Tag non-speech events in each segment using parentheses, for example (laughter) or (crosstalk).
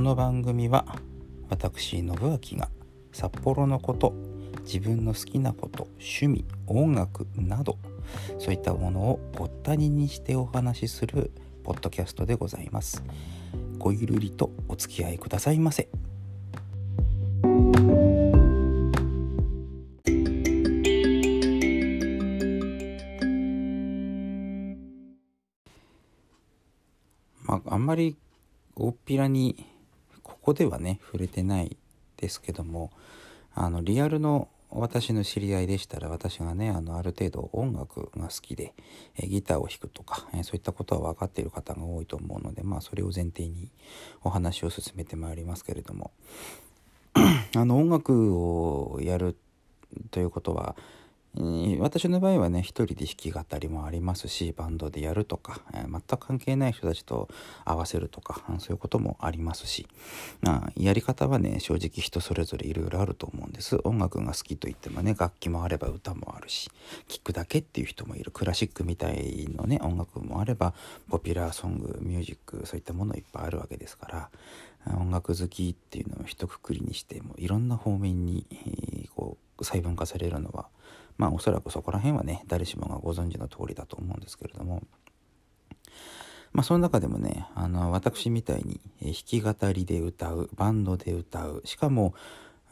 この番組は私信明が札幌のこと自分の好きなこと趣味音楽などそういったものをごったににしてお話しするポッドキャストでございます。ごゆるりとお付き合いくださいませ。まああんまり大っぴらにここではね触れてないですけどもあのリアルの私の知り合いでしたら私がねあのある程度音楽が好きでえギターを弾くとかえそういったことは分かっている方が多いと思うのでまあそれを前提にお話を進めてまいりますけれども。(clears throat) あの音楽をやるということは私の場合はね一人で弾き語りもありますしバンドでやるとか、えー、全く関係ない人たちと合わせるとかそういうこともありますし、あ、やり方はね正直人それぞれいろいろあると思うんです。音楽が好きといってもね楽器もあれば歌もあるし聴くだけっていう人もいる。クラシックみたいのね音楽もあればポピュラーソングミュージックそういったものいっぱいあるわけですから音楽好きっていうのを一括りにしてもいろんな方面に、えー、こう細分化されるのはまあおそらくそこら辺はね誰しもがご存知の通りだと思うんですけれども。まあその中でもねあの私みたいに弾き語りで歌うバンドで歌うしかも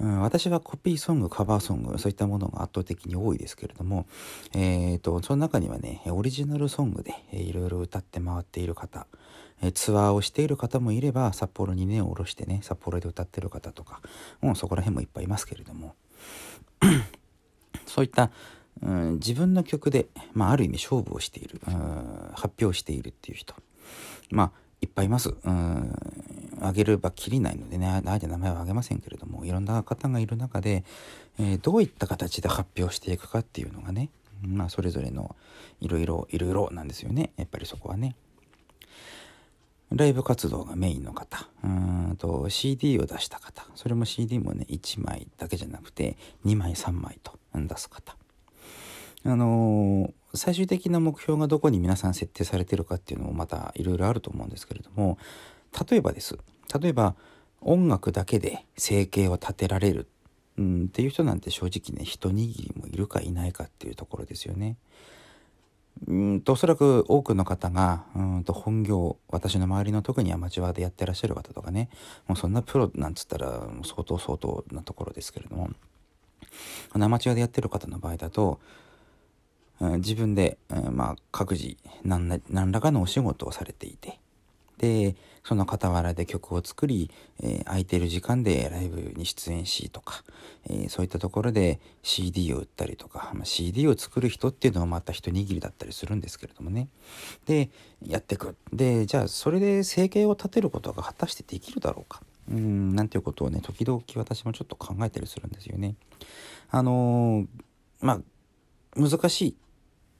うん、私はコピーソングカバーソングそういったものが圧倒的に多いですけれども、えーと、その中にはねオリジナルソングでいろいろ歌って回っている方ツアーをしている方もいれば札幌に根を下ろしてね札幌で歌ってる方とかもうそこら辺もいっぱいいますけれども。そういった、うん、自分の曲で、まあ、ある意味勝負をしている、うん、発表しているっていう人まあいっぱいいます。うん、あげればきりないのでね、あえて名前は挙げませんけれども、いろんな方がいる中で、えー、どういった形で発表していくかっていうのがね、まあ、それぞれのいろいろ、いろいろなんですよね。やっぱりそこはね。ライブ活動がメインの方、うんと CD を出した方、それも CD もね、1枚だけじゃなくて、2枚、3枚と出す方。あのー、最終的な目標がどこに皆さん設定されてるかっていうのもまたいろいろあると思うんですけれども、例えばです。例えば、音楽だけで生計を立てられる、うん、っていう人なんて正直ね、一握りもいるかいないかっていうところですよね。うんとおそらく多くの方がうんと本業私の周りの特にアマチュアでやってらっしゃる方とかねもうそんなプロなんつったら相当相当なところですけれどもアマチュアでやってる方の場合だと自分で、まあ、各自何らかのお仕事をされていてでその傍らで曲を作り、えー、空いてる時間でライブに出演しとか、えー、そういったところで CD を売ったりとか、まあ、CD を作る人っていうのはまた一握りだったりするんですけれどもね。でやっていく。でじゃあそれで生計を立てることが果たしてできるだろうか。うんなんていうことをね時々私もちょっと考えたりするんですよね。あのー、まあ難し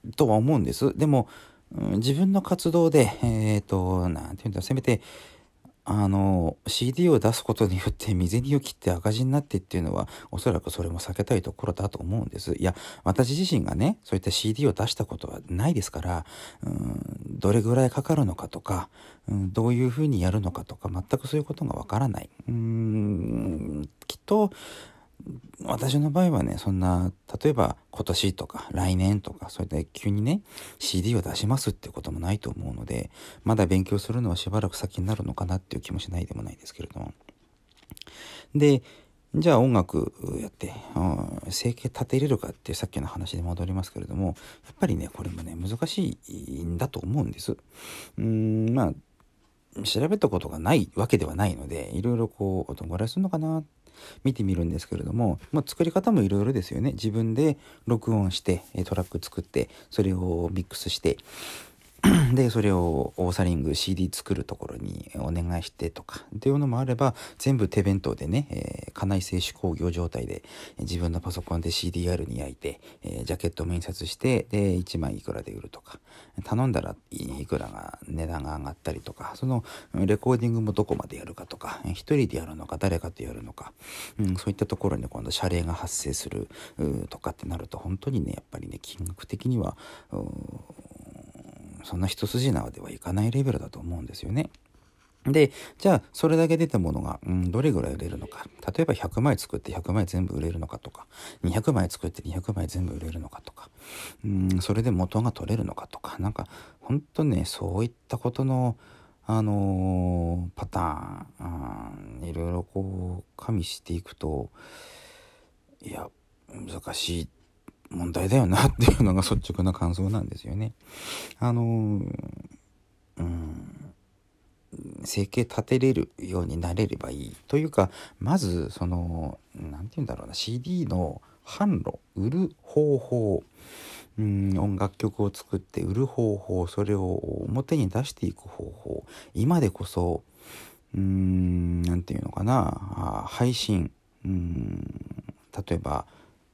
いとは思うんです。でも自分の活動で、えっ、ー、と、なんていうんだ、せめて、あの、CD を出すことによって未然を切って赤字になってっていうのは、おそらくそれも避けたいところだと思うんです。いや、私自身がね、そういった CD を出したことはないですから、うん、どれぐらいかかるのかとか、うん、どういうふうにやるのかとか、全くそういうことがわからない。うん、きっと、私の場合はね、そんな、例えば今年とか来年とか、そういった急にね、CD を出しますってこともないと思うので、まだ勉強するのはしばらく先になるのかなっていう気もしないでもないですけれども。で、じゃあ音楽やって、生計立て入れるかっていうさっきの話で戻りますけれども、やっぱりね、これもね、難しいんだと思うんです。うん、まあ、調べたことがないわけではないので、いろいろこう、どんぐらいするのかなって見てみるんですけれども、まあ、作り方もいろいろですよね。自分で録音してトラック作ってそれをミックスして (clears throat) で、それをオーサリング CD 作るところにお願いしてとかっていうのもあれば、全部手弁当でね、えー、家内製紙工業状態で自分のパソコンで CDR に焼いて、えー、ジャケットも印刷して、で、1枚いくらで売るとか、頼んだらいくらが値段が上がったりとか、そのレコーディングもどこまでやるかとか、一人でやるのか誰かとやるのか、うん、そういったところに今度謝礼が発生するとかってなると、本当にね、やっぱりね、金額的には、そんな一筋縄ではいかないレベルだと思うんですよね。で、じゃあ、それだけ出たものが、うん、どれぐらい売れるのか。例えば100枚作って100枚全部売れるのかとか、200枚作って200枚全部売れるのかとか、うん、それで元が取れるのかとか、なんか、ほんとね、そういったことの、あのー、パターン、うん、いろいろこう、加味していくと、いや、難しい問題だよなっていうのが率直な感想なんですよね。あの、うん、生計立てれるようになれればいいというかまずその何て言うんだろうな CD の販路売る方法うん音楽曲を作って売る方法それを表に出していく方法今でこそうん何て言うのかな配信うん例えば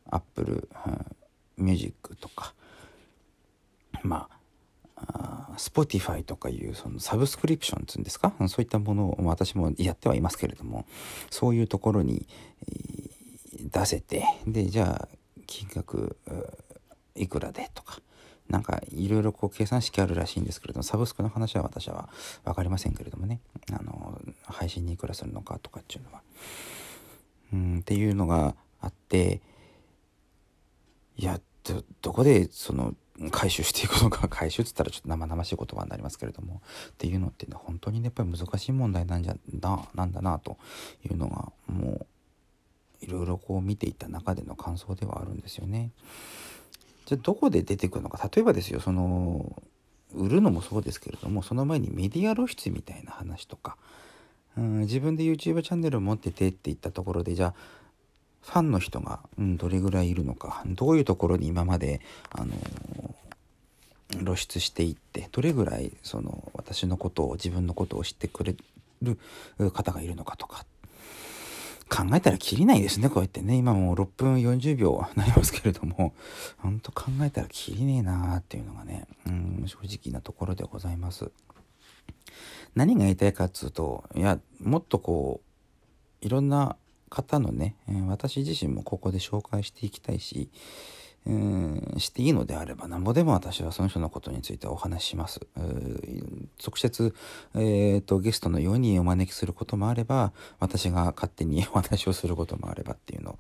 Apple Music ミュージックとかまあ Spotify とかいうそのサブスクリプションつうんですか？そういったものを私もやってはいますけれどもそういうところに、出せてでじゃあ金額いくらでとかなんかいろいろこう計算式あるらしいんですけれどもサブスクの話は私は分かりませんけれどもねあの配信にいくらするのかとかっていうのは。うんっていうのがあっていやどこでその回収していくのか回収っつったらちょっと生々しい言葉になりますけれどもっていうのってね本当にねやっぱり難しい問題なんじゃななんだなというのがもういろいろこう見ていた中での感想ではあるんですよね。じゃあどこで出てくるのか例えばですよその売るのもそうですけれどもその前にメディア露出みたいな話とか、うん、自分で YouTube チャンネルを持っててっていったところでじゃあファンの人が、うん、どれぐらいいるのかどういうところに今まで、あのー、露出していってどれぐらいその私のことを自分のことを知ってくれる方がいるのかとか考えたらきりないですねこうやってね今もう6分40秒なりますけれどもほんと考えたらきりねえなーっていうのがね、うん、正直なところでございます。何が言いたいかっつうといやもっとこういろんな方のね、私自身もここで紹介していきたいし、うん、していいのであれば、なんぼでも私はその人のことについてお話しします。直接、えーと、ゲストのようにお招きすることもあれば、私が勝手に (laughs) お話をすることもあればっていうの、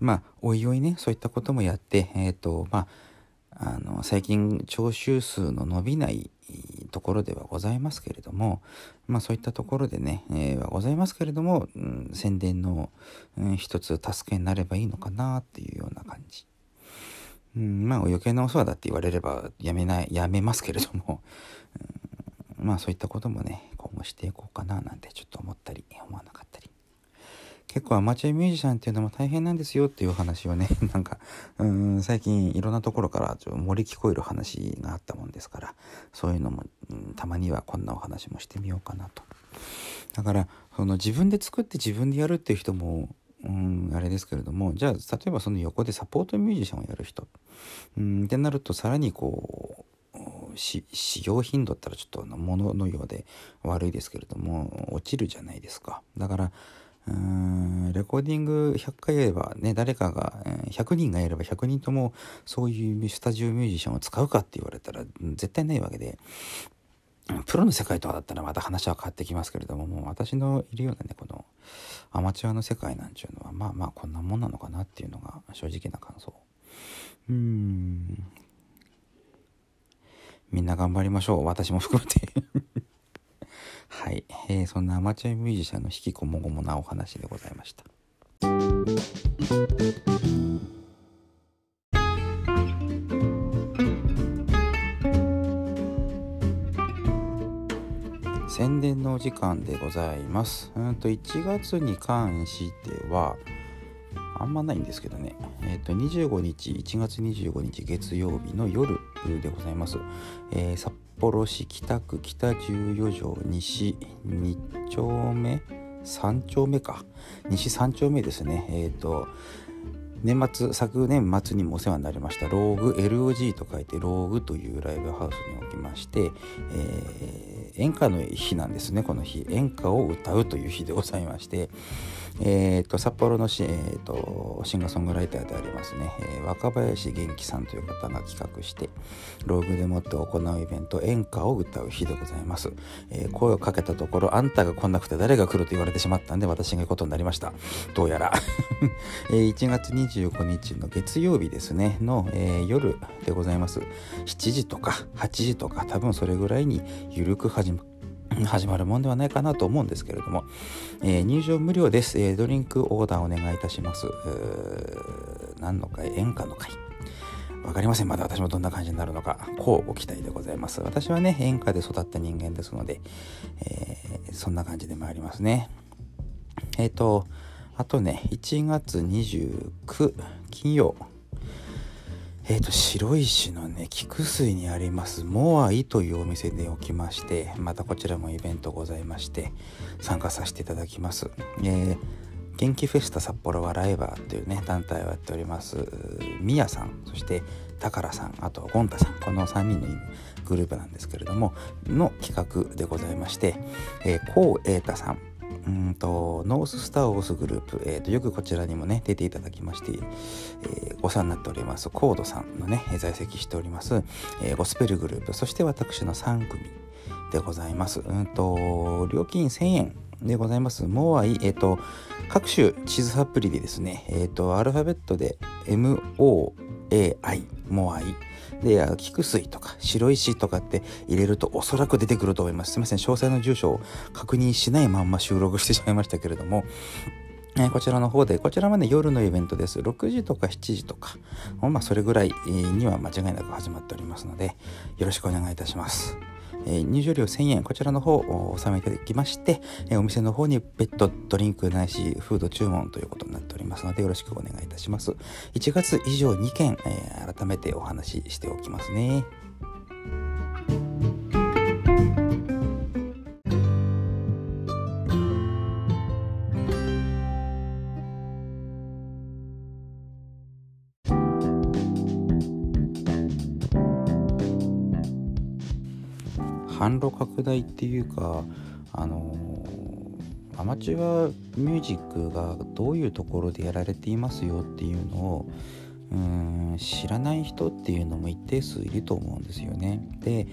まあ、おいおいね、そういったこともやって、えっ、ー、と、まあ、あの、最近、聴衆数の伸びないところではございますけれども、まあそういったところでね、えー、はございますけれども、うん、宣伝の、うん、一つ助けになればいいのかなっていうような感じ。うん、まあ余計なお世話だって言われればやめない、やめますけれども、うん、まあそういったこともね、今後していこうかななんてちょっと思ったり、思わなかった。結構アマチュアミュージシャンっていうのも大変なんですよっていう話をね、(laughs) なんか、うん、最近いろんなところからちょっと漏れ聞こえる話があったもんですから、そういうのも、うん、たまにはこんなお話もしてみようかなと。だから、その自分で作って自分でやるっていう人も、うん、あれですけれども、じゃあ、例えばその横でサポートミュージシャンをやる人、うん、ってなると、さらにこう、使用頻度ったらちょっと物のようで悪いですけれども落ちるじゃないですかだからうんレコーディング100回やればね誰かが100人がやれば100人ともそういうスタジオミュージシャンを使うかって言われたら絶対ないわけでプロの世界とかだったらまた話は変わってきますけれどももう私のいるようなねこのアマチュアの世界なんちゅうのはまあまあこんなもんなのかなっていうのが正直な感想。うん。みんな頑張りましょう。私も含めて、えー、そんなアマチュアミュージシャンの引きこもごもなお話でございました。宣伝のお時間でございます。うんと1月に関してはあんまないんですけどね。えっ、ー、と25日1月25日月曜日の夜でございます。えー、札幌市北区北14条西2丁目3丁目か。西3丁目ですね。えっ、ー、と年末昨年末にもお世話になりました。ローグ LOG と書いてローグというライブハウスにおきまして、え、演歌の日なんですねこの日。演歌を歌うという日でございまして、えーと、札幌のし、えーと、シンガーソングライターでありますね、えー、若林元気さんという方が企画してローグでもって行うイベント演歌を歌う日でございます、えー、声をかけたところあんたが来なくて誰が来ると言われてしまったんで私が行くことになりました。どうやら。(laughs) えー、1月25日の月曜日ですね。の、えー、夜でございます。7時とか8時とか多分それぐらいにゆるく始ま始まるもんではないかなと思うんですけれども、えー、入場無料です、えー、ドリンクオーダーお願いいたします。何の会？演歌の会。わかりません。まだ私もどんな感じになるのか。こうご期待でございます。私はね演歌で育った人間ですので、えー、そんな感じで参りますね。えっ、ー、とあとね1月29金曜え、ー、と、白石のね、菊水にあります、モアイというお店で起きまして、またこちらもイベントございまして、参加させていただきます。えー、元気フェスタ札幌はライバーというね、団体をやっております、ミヤさん、そしてタカラさん、あとゴンタさん、この3人のグループなんですけれども、の企画でございまして、えー、コウエータさん、うんとノーススターオースグループ、えーと、よくこちらにもね出ていただきまして、えー、お世話になっておりますコードさんのね在籍しております、えー、ゴスペルグループそして私の3組でございますうんと料金1000円でございます。モアイ、えっ、ー、と、各種地図アプリでですね、えっ、ー、と、アルファベットで MO AI、モアイ、で、菊水とか白石とかって入れるとおそらく出てくると思います。すいません、詳細の住所を確認しないまんま収録してしまいましたけれども、えこちらの方で、こちらはね、夜のイベントです。6時とか7時とか、まあ、それぐらいには間違いなく始まっておりますので、よろしくお願いいたします。え入場料1000円、こちらの方をお納めいただきまして、えお店の方に別途ドリンクないし、フード注文ということになっておりますので、よろしくお願いいたします。1月以上2件、え改めてお話ししておきますね。販路拡大っていうかあのアマチュアミュージックがどういうところでやられていますよっていうのをうん知らない人っていうのも一定数いると思うんですよね。で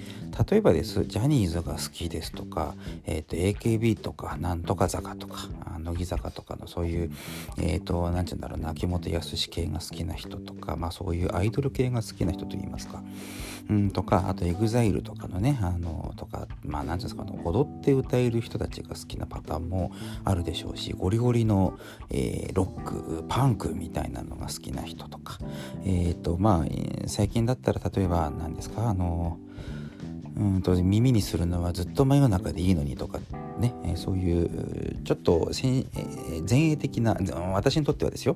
例えばですジャニーズが好きですとか、えーと、AKB とかなんとか坂とか乃木坂とかのそういうえ、ー、と何て言うんだろうな秋元康系が好きな人とか、まあ、そういうアイドル系が好きな人といいますかうんとかあと EXILE とかのねあのとかまあ何て言うんですか踊って歌える人たちが好きなパターンもあるでしょうしゴリゴリの、えー、ロックパンクみたいなのが好きな人とか。えっ、ー、とまあ最近だったら例えば何ですかあのうんと耳にするのはずっと真夜中でいいのにとかね、えそういうちょっと前衛的な私にとってはですよ。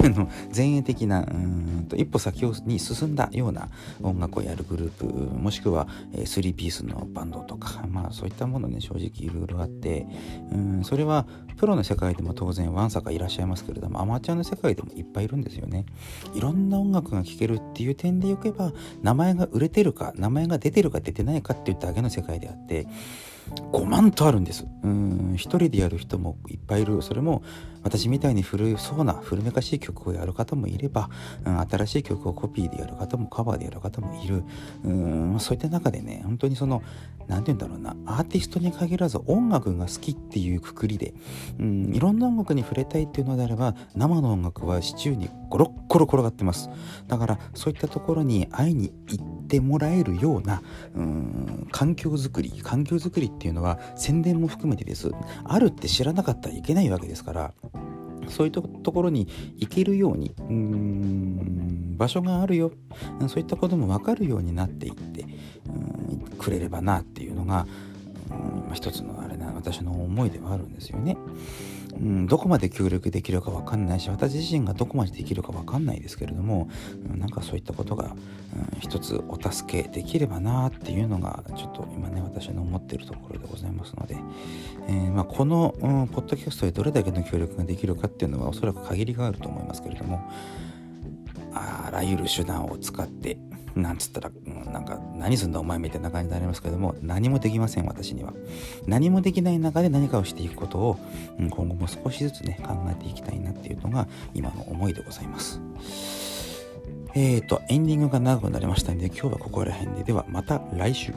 (laughs) 前衛的なうんと一歩先に進んだような音楽をやるグループもしくは3ピースのバンドとかまあそういったものね正直いろいろあってうんそれはプロの世界でも当然ワンサかいらっしゃいますけれどもアマチュアの世界でもいっぱいいるんですよね。いろんな音楽が聴けるっていう点でよけば名前が売れてるか名前が出てるか出てないかっていっただけの世界であって5万とあるんです。うん、一人でやる人もいっぱいいる。それも私みたいに古そうな古めかしい曲をやる方もいれば、うん、新しい曲をコピーでやる方もカバーでやる方もいる。うん、そういった中でね、本当にその、何て言うんだろうな、アーティストに限らず音楽が好きっていうくくりで、うん、いろんな音楽に触れたいっていうのであれば、生の音楽はシチューにゴロッコロ転がってます。だからそういったところに会いに行ってもらえるような、うん、環境づくり、環境づくりってっていうのは宣伝も含めてです。あるって知らなかったらいけないわけですから。そういったところに行けるようにうーん場所があるよ。そういったことも分かるようになっていってくれればなっていうのがう一つのあれな私の思いではあるんですよね。うん、どこまで協力できるか分かんないし私自身がどこまでできるか分かんないですけれども、うん、なんかそういったことが、うん、一つお助けできればなっていうのがちょっと今ね私の思ってるところでございますので、えー、まあ、この、うん、ポッドキャストでどれだけの協力ができるかっていうのはおそらく限りがあると思いますけれどもあらゆる手段を使ってなんつったら、うん、なんか何すんだお前みたいな感じになりますけども何もできません私には。何もできない中で何かをしていくことを、うん、今後も少しずつね考えていきたいなっていうのが今の思いでございます。えーとエンディングが長くなりましたんで今日はここら辺で。ではまた来週。